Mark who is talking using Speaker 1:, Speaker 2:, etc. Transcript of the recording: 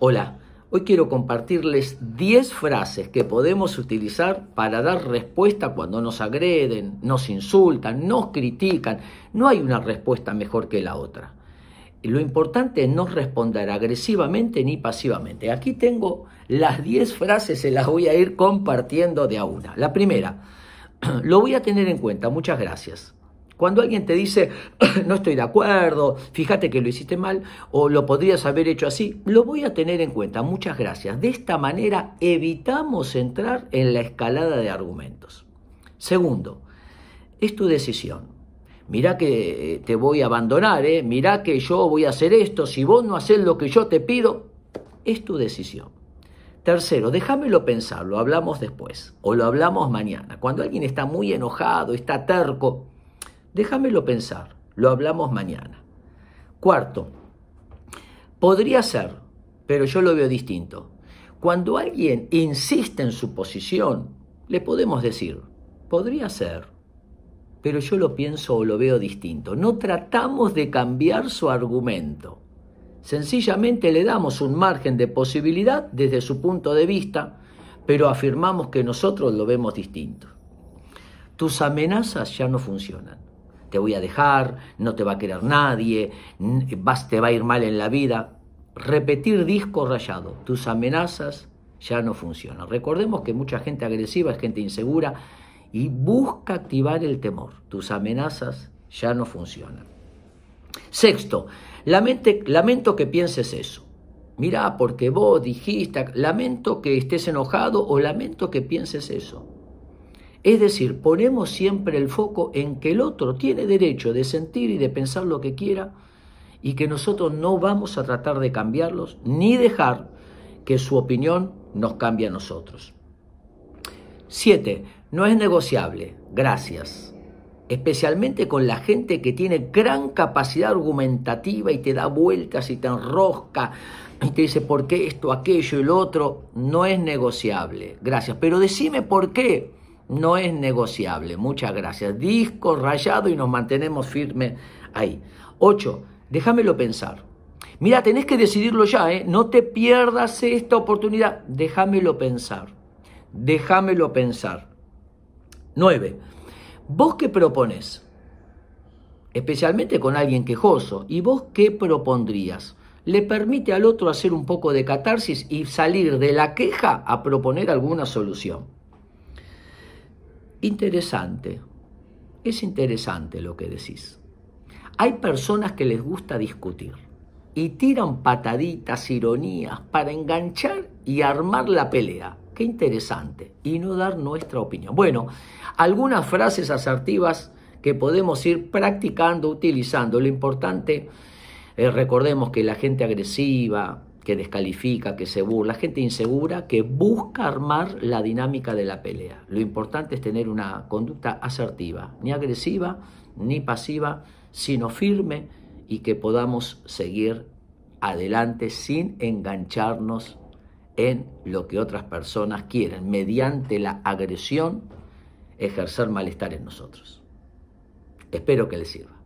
Speaker 1: Hola, hoy quiero compartirles 10 frases que podemos utilizar para dar respuesta cuando nos agreden, nos insultan, nos critican. No hay una respuesta mejor que la otra. Lo importante es no responder agresivamente ni pasivamente. Aquí tengo las 10 frases, se las voy a ir compartiendo de a una. La primera, lo voy a tener en cuenta, muchas gracias. Cuando alguien te dice, no estoy de acuerdo, fíjate que lo hiciste mal o lo podrías haber hecho así, lo voy a tener en cuenta. Muchas gracias. De esta manera evitamos entrar en la escalada de argumentos. Segundo, es tu decisión. Mirá que te voy a abandonar, ¿eh? mirá que yo voy a hacer esto, si vos no haces lo que yo te pido, es tu decisión. Tercero, déjamelo pensar, lo hablamos después o lo hablamos mañana. Cuando alguien está muy enojado, está terco, Déjamelo pensar, lo hablamos mañana. Cuarto, podría ser, pero yo lo veo distinto. Cuando alguien insiste en su posición, le podemos decir, podría ser, pero yo lo pienso o lo veo distinto. No tratamos de cambiar su argumento. Sencillamente le damos un margen de posibilidad desde su punto de vista, pero afirmamos que nosotros lo vemos distinto. Tus amenazas ya no funcionan te voy a dejar, no te va a querer nadie, vas, te va a ir mal en la vida. Repetir disco rayado, tus amenazas ya no funcionan. Recordemos que mucha gente agresiva es gente insegura y busca activar el temor. Tus amenazas ya no funcionan. Sexto, lamento que pienses eso. Mirá, porque vos dijiste, lamento que estés enojado o lamento que pienses eso. Es decir, ponemos siempre el foco en que el otro tiene derecho de sentir y de pensar lo que quiera y que nosotros no vamos a tratar de cambiarlos ni dejar que su opinión nos cambie a nosotros. Siete, no es negociable. Gracias. Especialmente con la gente que tiene gran capacidad argumentativa y te da vueltas y te enrosca y te dice por qué esto, aquello y lo otro. No es negociable. Gracias. Pero decime por qué no es negociable. Muchas gracias. Disco rayado y nos mantenemos firmes ahí. Ocho, déjamelo pensar. Mira, tenés que decidirlo ya, ¿eh? No te pierdas esta oportunidad. Déjamelo pensar. Déjamelo pensar. Nueve, ¿vos qué propones? Especialmente con alguien quejoso. ¿Y vos qué propondrías? Le permite al otro hacer un poco de catarsis y salir de la queja a proponer alguna solución. Interesante, es interesante lo que decís. Hay personas que les gusta discutir y tiran pataditas, ironías para enganchar y armar la pelea. Qué interesante. Y no dar nuestra opinión. Bueno, algunas frases asertivas que podemos ir practicando, utilizando. Lo importante, es recordemos que la gente agresiva, que descalifica, que se burla, gente insegura que busca armar la dinámica de la pelea. Lo importante es tener una conducta asertiva, ni agresiva ni pasiva, sino firme y que podamos seguir adelante sin engancharnos en lo que otras personas quieren, mediante la agresión ejercer malestar en nosotros. Espero que les sirva.